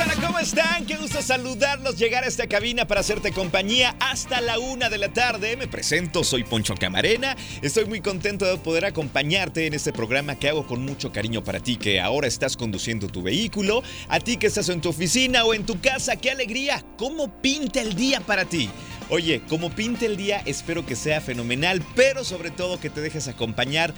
Guadalajara, ¿cómo están? Qué gusto saludarlos, llegar a esta cabina para hacerte compañía hasta la una de la tarde. Me presento, soy Poncho Camarena. Estoy muy contento de poder acompañarte en este programa que hago con mucho cariño para ti, que ahora estás conduciendo tu vehículo, a ti que estás en tu oficina o en tu casa. ¡Qué alegría! ¿Cómo pinta el día para ti? Oye, como pinta el día, espero que sea fenomenal, pero sobre todo que te dejes acompañar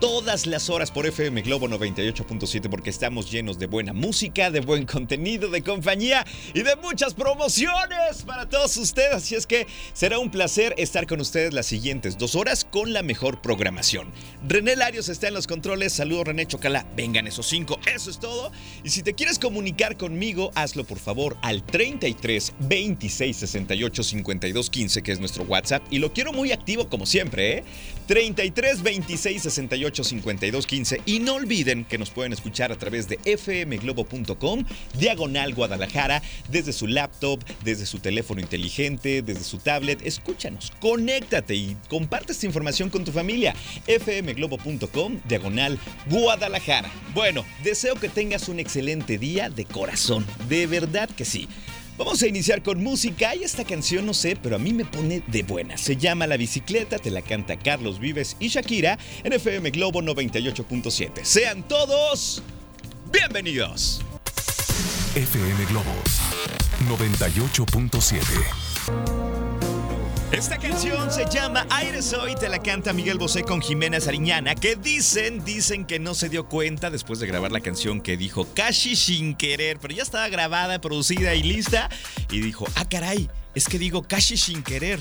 todas las horas por FM Globo 98.7 porque estamos llenos de buena música, de buen contenido, de compañía y de muchas promociones para todos ustedes. Así es que será un placer estar con ustedes las siguientes dos horas con la mejor programación. René Larios está en los controles. Saludos René Chocala. Vengan esos cinco. Eso es todo. Y si te quieres comunicar conmigo, hazlo por favor al 33 26 68 52 15 que es nuestro WhatsApp. Y lo quiero muy activo como siempre, ¿eh? 33 26 68 52 15 y no olviden que nos pueden escuchar a través de fmglobo.com, diagonal Guadalajara, desde su laptop, desde su teléfono inteligente, desde su tablet. Escúchanos, conéctate y comparte esta información con tu familia. fmglobo.com, diagonal Guadalajara. Bueno, deseo que tengas un excelente día de corazón, de verdad que sí. Vamos a iniciar con música y esta canción no sé, pero a mí me pone de buena. Se llama La bicicleta, te la canta Carlos Vives y Shakira en FM Globo 98.7. Sean todos bienvenidos. FM Globo 98.7. Esta canción se llama Aire Soy, te la canta Miguel Bosé con Jimena Sariñana, que dicen, dicen que no se dio cuenta después de grabar la canción que dijo casi sin querer, pero ya estaba grabada, producida y lista, y dijo, ah caray, es que digo casi sin querer.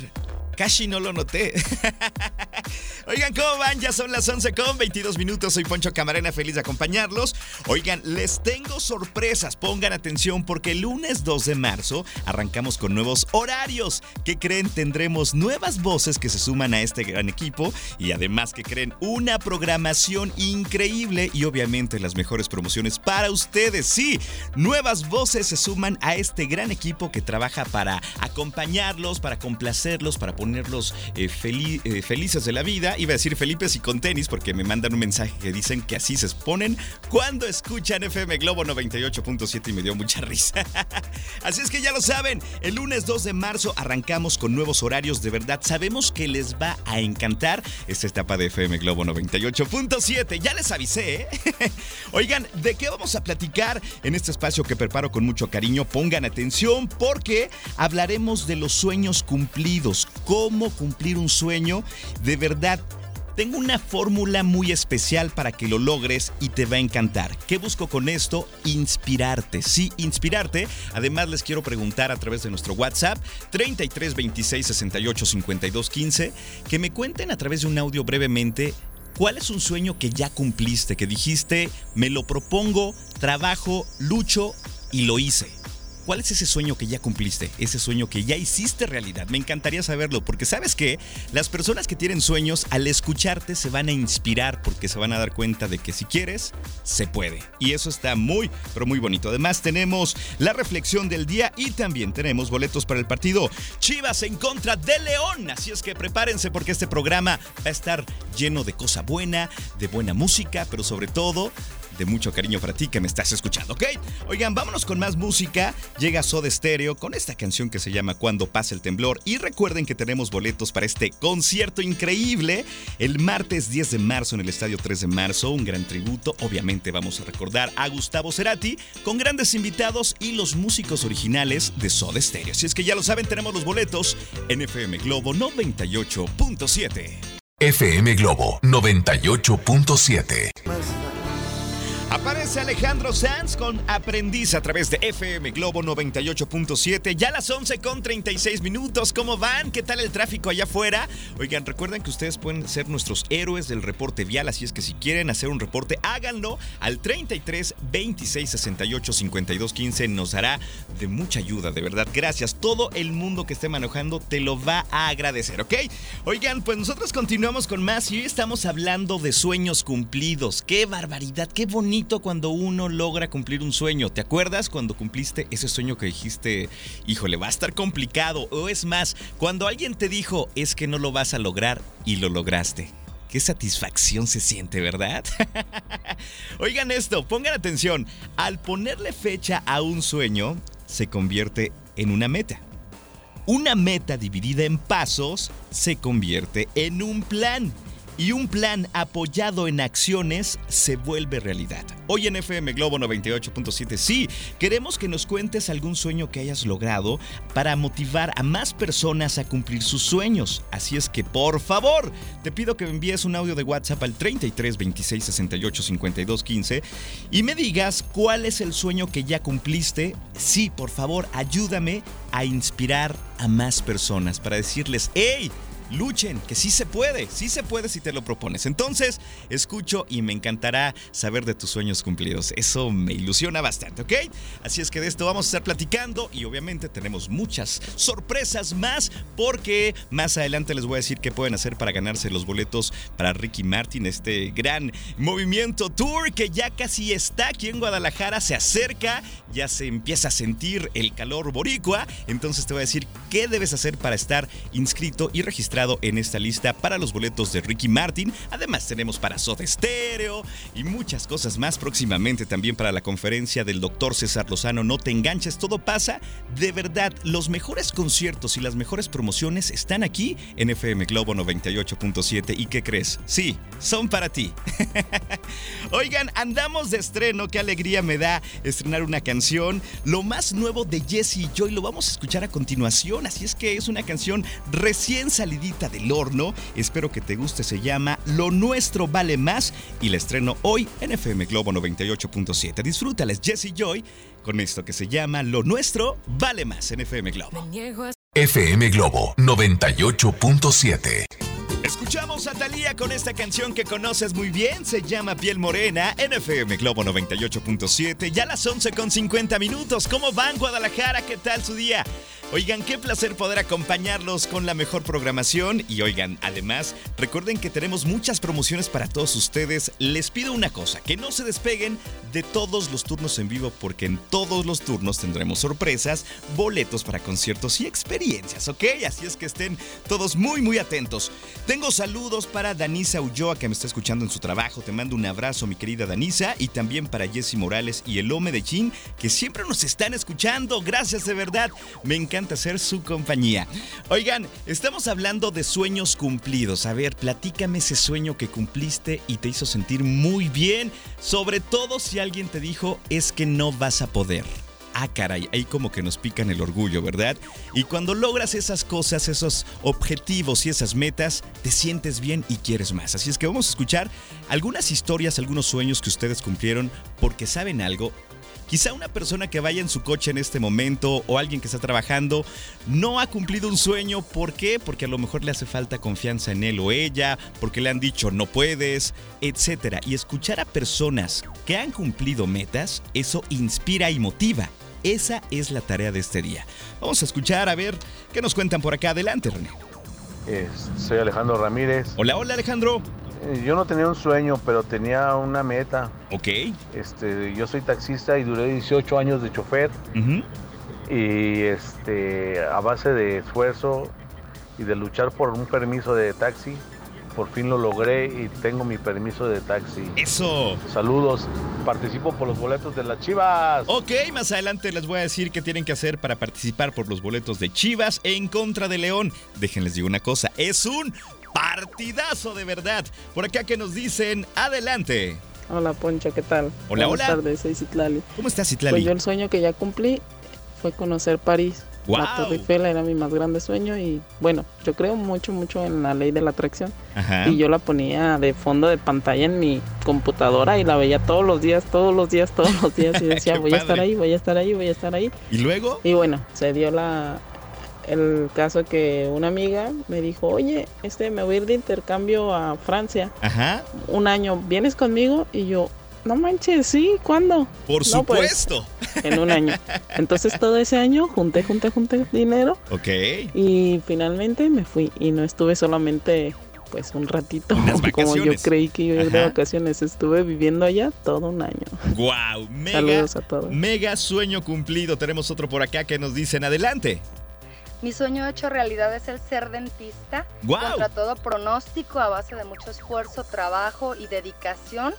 Casi no lo noté. Oigan, ¿cómo van? Ya son las 11 con 22 minutos. Soy Poncho Camarena, feliz de acompañarlos. Oigan, les tengo sorpresas. Pongan atención porque el lunes 2 de marzo arrancamos con nuevos horarios. ¿Qué creen? Tendremos nuevas voces que se suman a este gran equipo y además que creen una programación increíble y obviamente las mejores promociones para ustedes. Sí, nuevas voces se suman a este gran equipo que trabaja para acompañarlos, para complacerlos, para ponerlos eh, eh, felices de la vida. Iba a decir Felipes y con tenis porque me mandan un mensaje que dicen que así se exponen cuando escuchan FM Globo 98.7 y me dio mucha risa. así es que ya lo saben, el lunes 2 de marzo arrancamos con nuevos horarios. De verdad, sabemos que les va a encantar esta etapa de FM Globo 98.7. Ya les avisé, ¿eh? Oigan, ¿de qué vamos a platicar en este espacio que preparo con mucho cariño? Pongan atención porque hablaremos de los sueños cumplidos, cómo cumplir un sueño. De verdad, tengo una fórmula muy especial para que lo logres y te va a encantar. ¿Qué busco con esto? Inspirarte. Sí, inspirarte. Además, les quiero preguntar a través de nuestro WhatsApp 33 26 68 52 15 que me cuenten a través de un audio brevemente ¿Cuál es un sueño que ya cumpliste, que dijiste, me lo propongo, trabajo, lucho y lo hice? ¿Cuál es ese sueño que ya cumpliste? Ese sueño que ya hiciste realidad. Me encantaría saberlo porque sabes que las personas que tienen sueños al escucharte se van a inspirar porque se van a dar cuenta de que si quieres, se puede. Y eso está muy, pero muy bonito. Además tenemos la reflexión del día y también tenemos boletos para el partido Chivas en contra de León. Así es que prepárense porque este programa va a estar lleno de cosa buena, de buena música, pero sobre todo de mucho cariño para ti que me estás escuchando, ¿ok? Oigan, vámonos con más música. Llega Soda Stereo con esta canción que se llama Cuando pasa el temblor. Y recuerden que tenemos boletos para este concierto increíble el martes 10 de marzo en el Estadio 3 de marzo. Un gran tributo. Obviamente vamos a recordar a Gustavo Cerati con grandes invitados y los músicos originales de Soda Stereo. Si es que ya lo saben, tenemos los boletos en FM Globo 98.7. FM Globo 98.7. Aparece Alejandro Sanz con Aprendiz a través de FM Globo 98.7. Ya las 11 con 36 minutos. ¿Cómo van? ¿Qué tal el tráfico allá afuera? Oigan, recuerden que ustedes pueden ser nuestros héroes del reporte vial. Así es que si quieren hacer un reporte, háganlo al 33 26 68 52 15. Nos hará de mucha ayuda, de verdad. Gracias. Todo el mundo que esté manejando te lo va a agradecer, ¿ok? Oigan, pues nosotros continuamos con más y hoy estamos hablando de sueños cumplidos. ¡Qué barbaridad! ¡Qué bonito! Cuando uno logra cumplir un sueño. ¿Te acuerdas cuando cumpliste ese sueño que dijiste, híjole, va a estar complicado? O es más, cuando alguien te dijo, es que no lo vas a lograr y lo lograste. Qué satisfacción se siente, ¿verdad? Oigan esto, pongan atención. Al ponerle fecha a un sueño, se convierte en una meta. Una meta dividida en pasos se convierte en un plan y un plan apoyado en acciones se vuelve realidad. Hoy en FM Globo 98.7 sí, queremos que nos cuentes algún sueño que hayas logrado para motivar a más personas a cumplir sus sueños. Así es que por favor, te pido que me envíes un audio de WhatsApp al 33 26 68 52 15 y me digas cuál es el sueño que ya cumpliste. Sí, por favor, ayúdame a inspirar a más personas para decirles, hey, luchen, que sí se puede, sí se puede si te lo propones. Entonces, escucho y me encantará saber de tus sueños cumplidos. Eso me ilusiona bastante, ¿ok? Así es que de esto vamos a estar platicando y obviamente tenemos muchas sorpresas más porque más adelante les voy a decir qué pueden hacer para ganarse los boletos para Ricky Martin, este gran movimiento tour que ya casi está aquí en Guadalajara, se acerca, ya se empieza a sentir el calor boricua, entonces te voy a decir qué debes hacer para estar inscrito y registrado en esta lista para los boletos de Ricky Martin. Además tenemos para Soda Stereo y muchas cosas más próximamente también para la conferencia del doctor César Lozano. No te enganches, todo pasa. De verdad, los mejores conciertos y las mejores promociones están aquí en FM Globo 98.7. ¿Y qué crees? Sí, son para ti. Oigan, andamos de estreno. Qué alegría me da estrenar una canción. Lo más nuevo de Jesse y Joy lo vamos a escuchar a continuación. Así es que es una canción recién salida del horno. Espero que te guste. Se llama Lo Nuestro Vale Más y la estreno hoy en FM Globo 98.7. Disfrútales, Jesse Joy, con esto que se llama Lo Nuestro Vale Más en FM Globo. FM Globo 98.7. Escuchamos a Talía con esta canción que conoces muy bien, se llama Piel Morena, NFM Globo 98.7, ya las 11 con 50 minutos. ¿Cómo van Guadalajara? ¿Qué tal su día? Oigan, qué placer poder acompañarlos con la mejor programación y oigan, además, recuerden que tenemos muchas promociones para todos ustedes. Les pido una cosa, que no se despeguen de todos los turnos en vivo porque en todos los turnos tendremos sorpresas, boletos para conciertos y experiencias, ¿ok? Así es que estén todos muy muy atentos. Tengo saludos para Danisa Ulloa que me está escuchando en su trabajo. Te mando un abrazo, mi querida Danisa, y también para Jesse Morales y el Home de Chin que siempre nos están escuchando. Gracias de verdad. Me encanta encanta ser su compañía. Oigan, estamos hablando de sueños cumplidos. A ver, platícame ese sueño que cumpliste y te hizo sentir muy bien, sobre todo si alguien te dijo es que no vas a poder ah, caray, ahí como que nos pican el orgullo, ¿verdad? Y cuando logras esas cosas, esos objetivos y esas metas, te sientes bien y quieres más. Así es que vamos a escuchar algunas historias, algunos sueños que ustedes cumplieron porque saben algo, Quizá una persona que vaya en su coche en este momento o alguien que está trabajando no ha cumplido un sueño. ¿Por qué? Porque a lo mejor le hace falta confianza en él o ella, porque le han dicho no puedes, etc. Y escuchar a personas que han cumplido metas, eso inspira y motiva. Esa es la tarea de este día. Vamos a escuchar a ver qué nos cuentan por acá. Adelante, René. soy Alejandro Ramírez. Hola, hola Alejandro. Eh, yo no tenía un sueño, pero tenía una meta. Ok. Este, yo soy taxista y duré 18 años de chofer. Y este, a base de esfuerzo y de luchar por un permiso de taxi, por fin lo logré y tengo mi permiso de taxi. Eso. Saludos. Participo por los boletos de las Chivas. Ok, más adelante les voy a decir qué tienen que hacer para participar por los boletos de Chivas en contra de León. Déjenles digo una cosa, es un partidazo de verdad. Por acá que nos dicen, adelante. Hola Poncho, ¿qué tal? Hola, Buenas hola. tardes, soy Citlali. ¿Cómo estás, Citlali? Pues yo el sueño que ya cumplí fue conocer París. La Torre Eiffel era mi más grande sueño y bueno, yo creo mucho, mucho en la ley de la atracción. Y yo la ponía de fondo de pantalla en mi computadora y la veía todos los días, todos los días, todos los días y decía, voy a estar ahí, voy a estar ahí, voy a estar ahí. ¿Y luego? Y bueno, se dio la, el caso que una amiga me dijo, oye, este, me voy a ir de intercambio a Francia. Ajá. Un año, ¿vienes conmigo? Y yo, no manches, sí, ¿cuándo? Por pues, supuesto. en un año. Entonces todo ese año junté, junté, junté dinero. Ok. Y finalmente me fui y no estuve solamente pues un ratito como yo creí que iba a ir de vacaciones. Estuve viviendo allá todo un año. Wow, mega, Saludos a todos. Mega sueño cumplido. Tenemos otro por acá que nos dicen adelante. Mi sueño hecho realidad es el ser dentista. Wow. Contra todo pronóstico, a base de mucho esfuerzo, trabajo y dedicación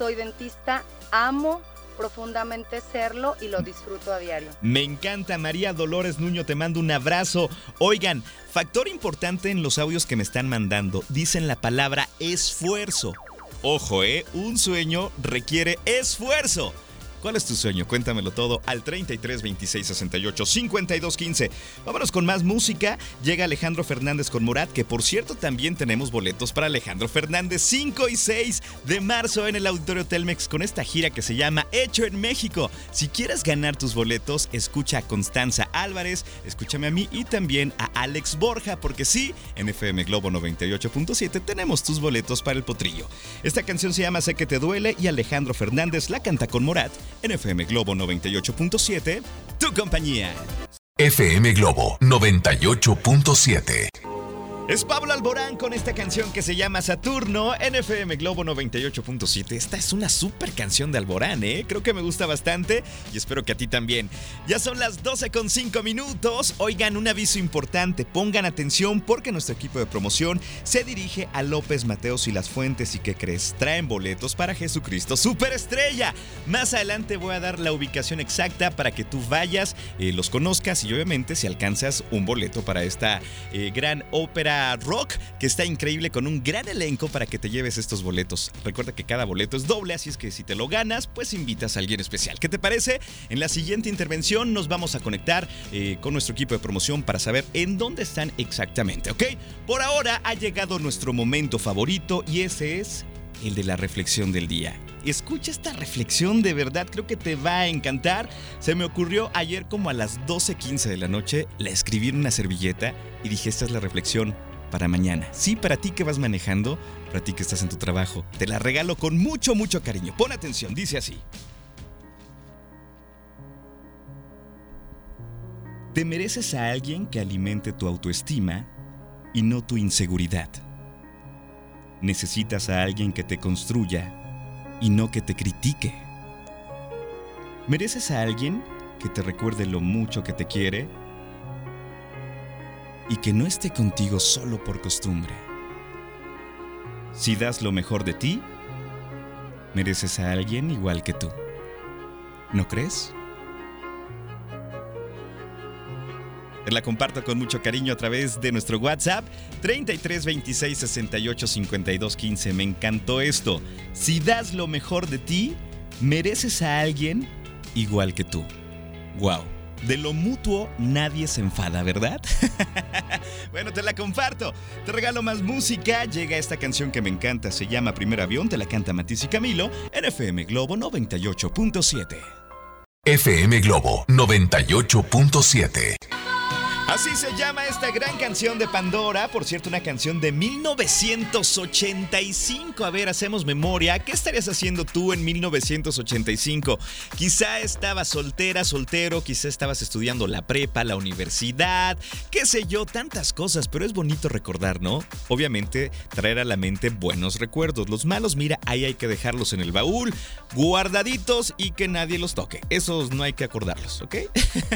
soy dentista, amo profundamente serlo y lo disfruto a diario. Me encanta, María Dolores Nuño, te mando un abrazo. Oigan, factor importante en los audios que me están mandando, dicen la palabra esfuerzo. Ojo, ¿eh? Un sueño requiere esfuerzo. ¿Cuál es tu sueño? Cuéntamelo todo al 33 26 68 52 15. Vámonos con más música. Llega Alejandro Fernández con Morat, que por cierto también tenemos boletos para Alejandro Fernández 5 y 6 de marzo en el Auditorio Telmex con esta gira que se llama Hecho en México. Si quieres ganar tus boletos, escucha a Constanza Álvarez, escúchame a mí y también a Alex Borja, porque sí, en FM Globo 98.7 tenemos tus boletos para el potrillo. Esta canción se llama Sé que te duele y Alejandro Fernández la canta con Morat en FM Globo 98.7, tu compañía. FM Globo 98.7. Es Pablo Alborán con esta canción que se llama Saturno en FM Globo 98.7. Esta es una super canción de Alborán, ¿eh? Creo que me gusta bastante y espero que a ti también. Ya son las 12 con 5 minutos. Oigan, un aviso importante. Pongan atención porque nuestro equipo de promoción se dirige a López Mateos y Las Fuentes. ¿Y qué crees? Traen boletos para Jesucristo Superestrella. Más adelante voy a dar la ubicación exacta para que tú vayas, eh, los conozcas y obviamente si alcanzas un boleto para esta eh, gran ópera Rock, que está increíble con un gran elenco para que te lleves estos boletos. Recuerda que cada boleto es doble, así es que si te lo ganas, pues invitas a alguien especial. ¿Qué te parece? En la siguiente intervención nos vamos a conectar eh, con nuestro equipo de promoción para saber en dónde están exactamente, ¿ok? Por ahora ha llegado nuestro momento favorito y ese es el de la reflexión del día. Escucha esta reflexión, de verdad creo que te va a encantar. Se me ocurrió ayer como a las 12.15 de la noche, la escribí en una servilleta y dije, esta es la reflexión para mañana. Sí, para ti que vas manejando, para ti que estás en tu trabajo. Te la regalo con mucho, mucho cariño. Pon atención, dice así. Te mereces a alguien que alimente tu autoestima y no tu inseguridad. Necesitas a alguien que te construya y no que te critique. Mereces a alguien que te recuerde lo mucho que te quiere y que no esté contigo solo por costumbre. Si das lo mejor de ti, mereces a alguien igual que tú. ¿No crees? La comparto con mucho cariño a través de nuestro WhatsApp 33 26 68 52 15. Me encantó esto. Si das lo mejor de ti, mereces a alguien igual que tú. ¡Wow! De lo mutuo nadie se enfada, ¿verdad? bueno, te la comparto. Te regalo más música. Llega esta canción que me encanta. Se llama Primer Avión. Te la canta Matisse y Camilo en FM Globo 98.7. FM Globo 98.7. Así se llama esta gran canción de Pandora, por cierto, una canción de 1985. A ver, hacemos memoria. ¿Qué estarías haciendo tú en 1985? Quizá estabas soltera, soltero, quizá estabas estudiando la prepa, la universidad, qué sé yo, tantas cosas, pero es bonito recordar, ¿no? Obviamente, traer a la mente buenos recuerdos. Los malos, mira, ahí hay que dejarlos en el baúl, guardaditos y que nadie los toque. Esos no hay que acordarlos, ¿ok?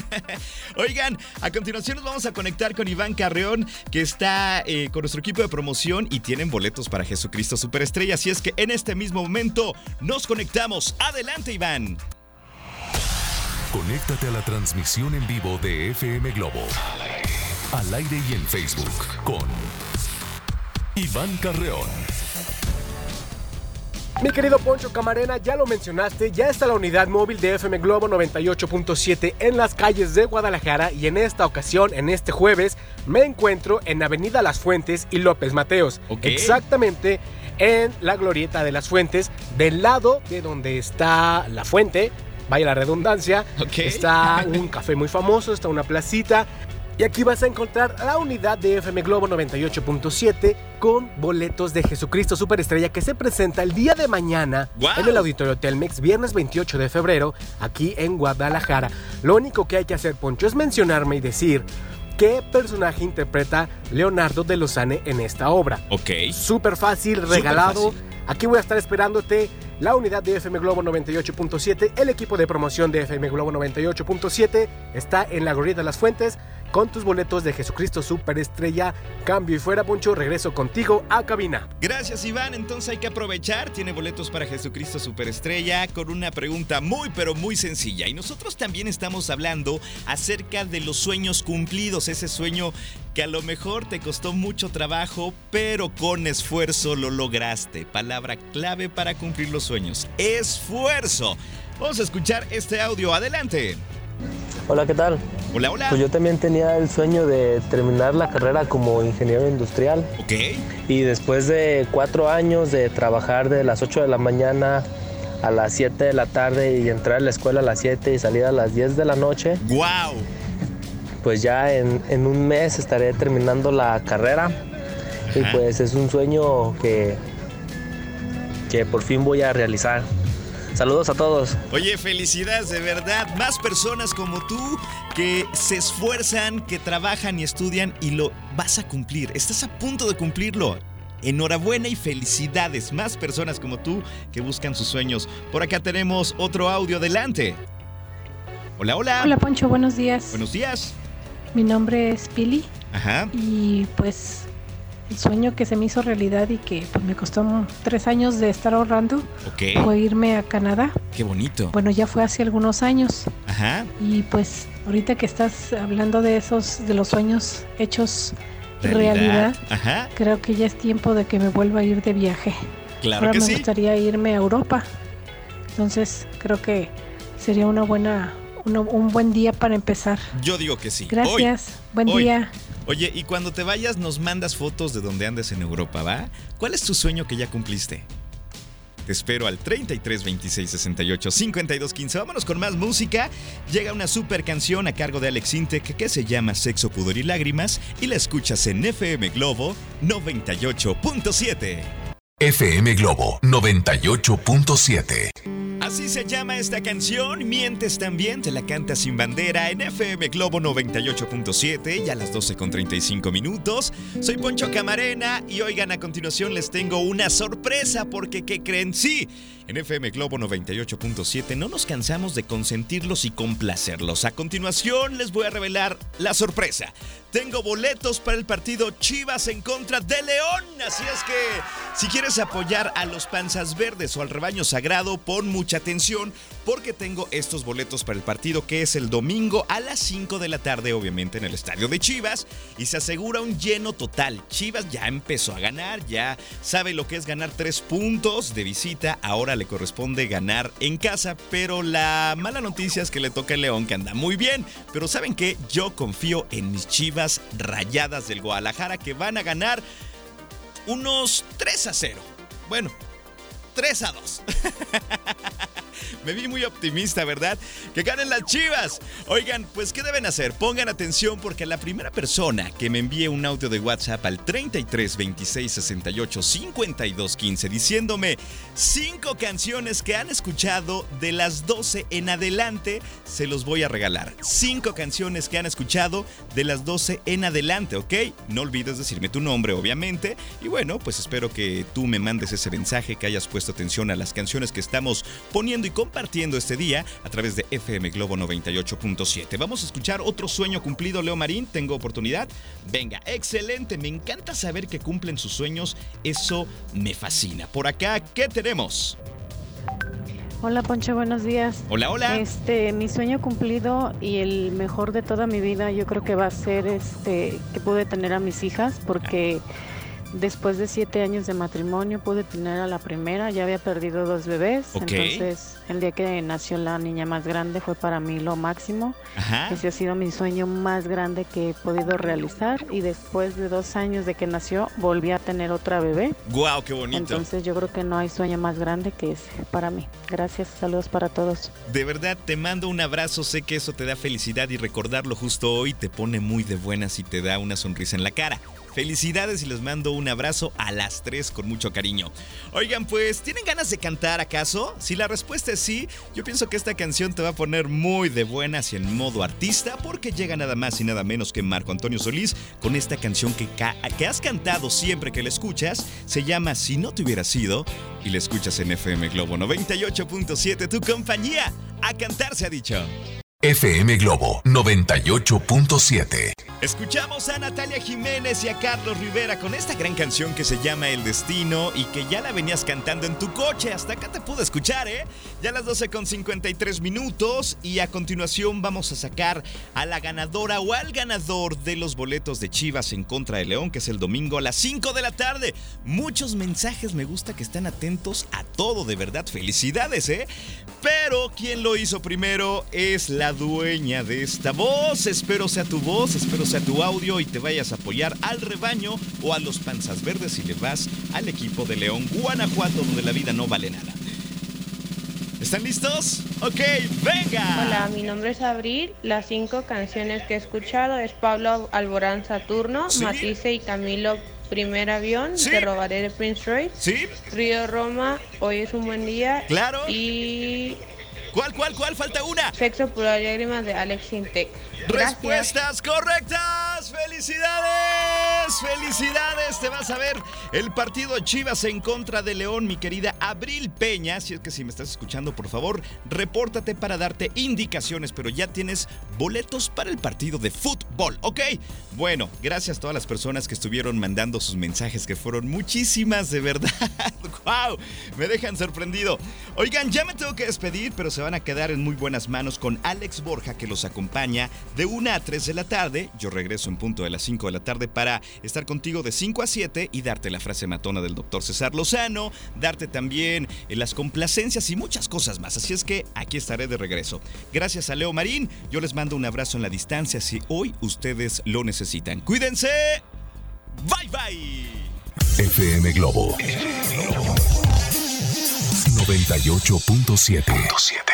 Oigan, a continuación vamos a conectar con Iván Carreón, que está eh, con nuestro equipo de promoción y tienen boletos para Jesucristo Superestrella. Así es que en este mismo momento nos conectamos. Adelante, Iván. Conéctate a la transmisión en vivo de FM Globo. Al aire y en Facebook con Iván Carreón. Mi querido Poncho Camarena, ya lo mencionaste, ya está la unidad móvil de FM Globo 98.7 en las calles de Guadalajara y en esta ocasión, en este jueves, me encuentro en Avenida Las Fuentes y López Mateos. Exactamente en la glorieta de las fuentes, del lado de donde está la fuente, vaya la redundancia, está un café muy famoso, está una placita. Y aquí vas a encontrar la unidad de FM Globo 98.7 con boletos de Jesucristo Superestrella que se presenta el día de mañana en el Auditorio Telmex, viernes 28 de febrero, aquí en Guadalajara. Lo único que hay que hacer, Poncho, es mencionarme y decir qué personaje interpreta Leonardo de Lozane en esta obra. Ok. Súper fácil, regalado. Aquí voy a estar esperándote la unidad de FM Globo 98.7, el equipo de promoción de FM Globo 98.7 está en la Glorieta de las Fuentes con tus boletos de Jesucristo Superestrella. Cambio y fuera, Poncho, regreso contigo a cabina. Gracias, Iván. Entonces hay que aprovechar. Tiene boletos para Jesucristo Superestrella con una pregunta muy, pero muy sencilla. Y nosotros también estamos hablando acerca de los sueños cumplidos. Ese sueño que a lo mejor te costó mucho trabajo, pero con esfuerzo lo lograste. Palabra clave para cumplir los sueños. Esfuerzo. Vamos a escuchar este audio. Adelante. Hola, ¿qué tal? Hola, hola. Pues yo también tenía el sueño de terminar la carrera como ingeniero industrial. Ok. Y después de cuatro años de trabajar de las 8 de la mañana a las 7 de la tarde y entrar a la escuela a las 7 y salir a las 10 de la noche. ¡Wow! Pues ya en, en un mes estaré terminando la carrera. Y pues es un sueño que, que por fin voy a realizar. Saludos a todos. Oye, felicidades de verdad. Más personas como tú que se esfuerzan, que trabajan y estudian y lo vas a cumplir. Estás a punto de cumplirlo. Enhorabuena y felicidades. Más personas como tú que buscan sus sueños. Por acá tenemos otro audio. Adelante. Hola, hola. Hola, Poncho. Buenos días. Buenos días. Mi nombre es Pili. Ajá. Y pues sueño que se me hizo realidad y que pues, me costó tres años de estar ahorrando fue irme a Canadá. Qué bonito. Bueno, ya fue hace algunos años. Ajá. Y pues ahorita que estás hablando de esos, de los sueños hechos realidad, Ajá. creo que ya es tiempo de que me vuelva a ir de viaje. Claro Ahora que me sí. gustaría irme a Europa. Entonces creo que sería una buena, una- un buen día para empezar. Yo digo que sí. Gracias. Hoy, Buen hoy. día. Oye, y cuando te vayas nos mandas fotos de donde andes en Europa, ¿va? ¿Cuál es tu sueño que ya cumpliste? Te espero al 33 26 68 52 15. Vámonos con más música. Llega una super canción a cargo de Alex Intec que se llama Sexo, Pudor y Lágrimas y la escuchas en FM Globo 98.7. FM Globo 98.7. Así se llama esta canción, Mientes también, te la canta sin bandera en FM Globo 98.7 y a las 12 con 35 minutos. Soy Poncho Camarena y oigan, a continuación les tengo una sorpresa porque ¿qué creen? Sí, en FM Globo 98.7 no nos cansamos de consentirlos y complacerlos. A continuación les voy a revelar la sorpresa. Tengo boletos para el partido Chivas en contra de León. Así es que si quieres apoyar a los panzas verdes o al rebaño sagrado, pon mucha atención porque tengo estos boletos para el partido que es el domingo a las 5 de la tarde, obviamente en el estadio de Chivas. Y se asegura un lleno total. Chivas ya empezó a ganar, ya sabe lo que es ganar tres puntos de visita. Ahora le corresponde ganar en casa, pero la mala noticia es que le toca a León que anda muy bien. Pero ¿saben qué? Yo confío en mis Chivas rayadas del Guadalajara que van a ganar unos 3 a 0. Bueno, 3 a 2. Me vi muy optimista, ¿verdad? Que ganen las chivas. Oigan, pues ¿qué deben hacer? Pongan atención porque la primera persona que me envíe un audio de WhatsApp al 33 26 68 52 15 diciéndome cinco canciones que han escuchado de las 12 en adelante, se los voy a regalar. Cinco canciones que han escuchado de las 12 en adelante, ¿ok? No olvides decirme tu nombre, obviamente. Y bueno, pues espero que tú me mandes ese mensaje, que hayas puesto atención a las canciones que estamos poniendo y compartiendo este día a través de FM Globo 98.7. Vamos a escuchar otro sueño cumplido, Leo Marín. ¿Tengo oportunidad? Venga, excelente. Me encanta saber que cumplen sus sueños. Eso me fascina. Por acá, ¿qué tenemos? Hola Poncho, buenos días. Hola, hola. Este, mi sueño cumplido y el mejor de toda mi vida, yo creo que va a ser este que pude tener a mis hijas porque después de siete años de matrimonio pude tener a la primera, ya había perdido dos bebés, entonces el día que nació la niña más grande fue para mí lo máximo. Ese ha sido mi sueño más grande que he podido realizar y después de dos años de que nació volví a tener otra bebé. ¡Guau, qué bonito! Entonces yo creo que no hay sueño más grande que ese para mí. Gracias, saludos para todos. De verdad, te mando un abrazo, sé que eso te da felicidad y recordarlo justo hoy te pone muy de buenas y te da una sonrisa en la cara. Felicidades y les mando un abrazo a las tres con mucho cariño. Oigan, pues, ¿tienen ganas de cantar acaso? Si la respuesta es sí, yo pienso que esta canción te va a poner muy de buenas y en modo artista porque llega nada más y nada menos que Marco Antonio Solís con esta canción que, que has cantado siempre que la escuchas. Se llama Si no te hubiera sido y la escuchas en FM Globo 98.7, tu compañía. A cantar se ha dicho. FM Globo 98.7. Escuchamos a Natalia Jiménez y a Carlos Rivera con esta gran canción que se llama El Destino y que ya la venías cantando en tu coche. Hasta acá te pude escuchar, ¿eh? Ya las 12 con 53 minutos y a continuación vamos a sacar a la ganadora o al ganador de los boletos de Chivas en contra de León, que es el domingo a las 5 de la tarde. Muchos mensajes, me gusta que estén atentos a todo, de verdad. Felicidades, ¿eh? Pero quien lo hizo primero es la dueña de esta voz. Espero sea tu voz, espero sea tu audio y te vayas a apoyar al rebaño o a los panzas verdes si le vas al equipo de León, Guanajuato, donde la vida no vale nada. ¿Están listos? Ok, venga. Hola, mi nombre es Abril. Las cinco canciones que he escuchado es Pablo Alborán Saturno, Matisse y Camilo Primer Avión, Te robaré de Prince Royce. Sí. Río Roma, Hoy es un buen día. Claro. Y ¿Cuál, cuál, cuál? Falta una. Sexo, pura lágrimas de Alex Intec. Respuestas correctas. ¡Felicidades! ¡Felicidades! Te vas a ver el partido Chivas en contra de León, mi querida Abril Peña. Si es que si me estás escuchando, por favor, repórtate para darte indicaciones, pero ya tienes boletos para el partido de fútbol, ¿ok? Bueno, gracias a todas las personas que estuvieron mandando sus mensajes, que fueron muchísimas, de verdad. ¡Wow! Me dejan sorprendido. Oigan, ya me tengo que despedir, pero se van a quedar en muy buenas manos con Alex Borja, que los acompaña de 1 a 3 de la tarde. Yo regreso en punto de las 5 de la tarde para estar contigo de 5 a 7 y darte la frase matona del doctor César Lozano, darte también eh, las complacencias y muchas cosas más. Así es que aquí estaré de regreso. Gracias a Leo Marín, yo les mando un abrazo en la distancia si hoy ustedes lo necesitan. Cuídense. Bye bye. FM Globo 98.7.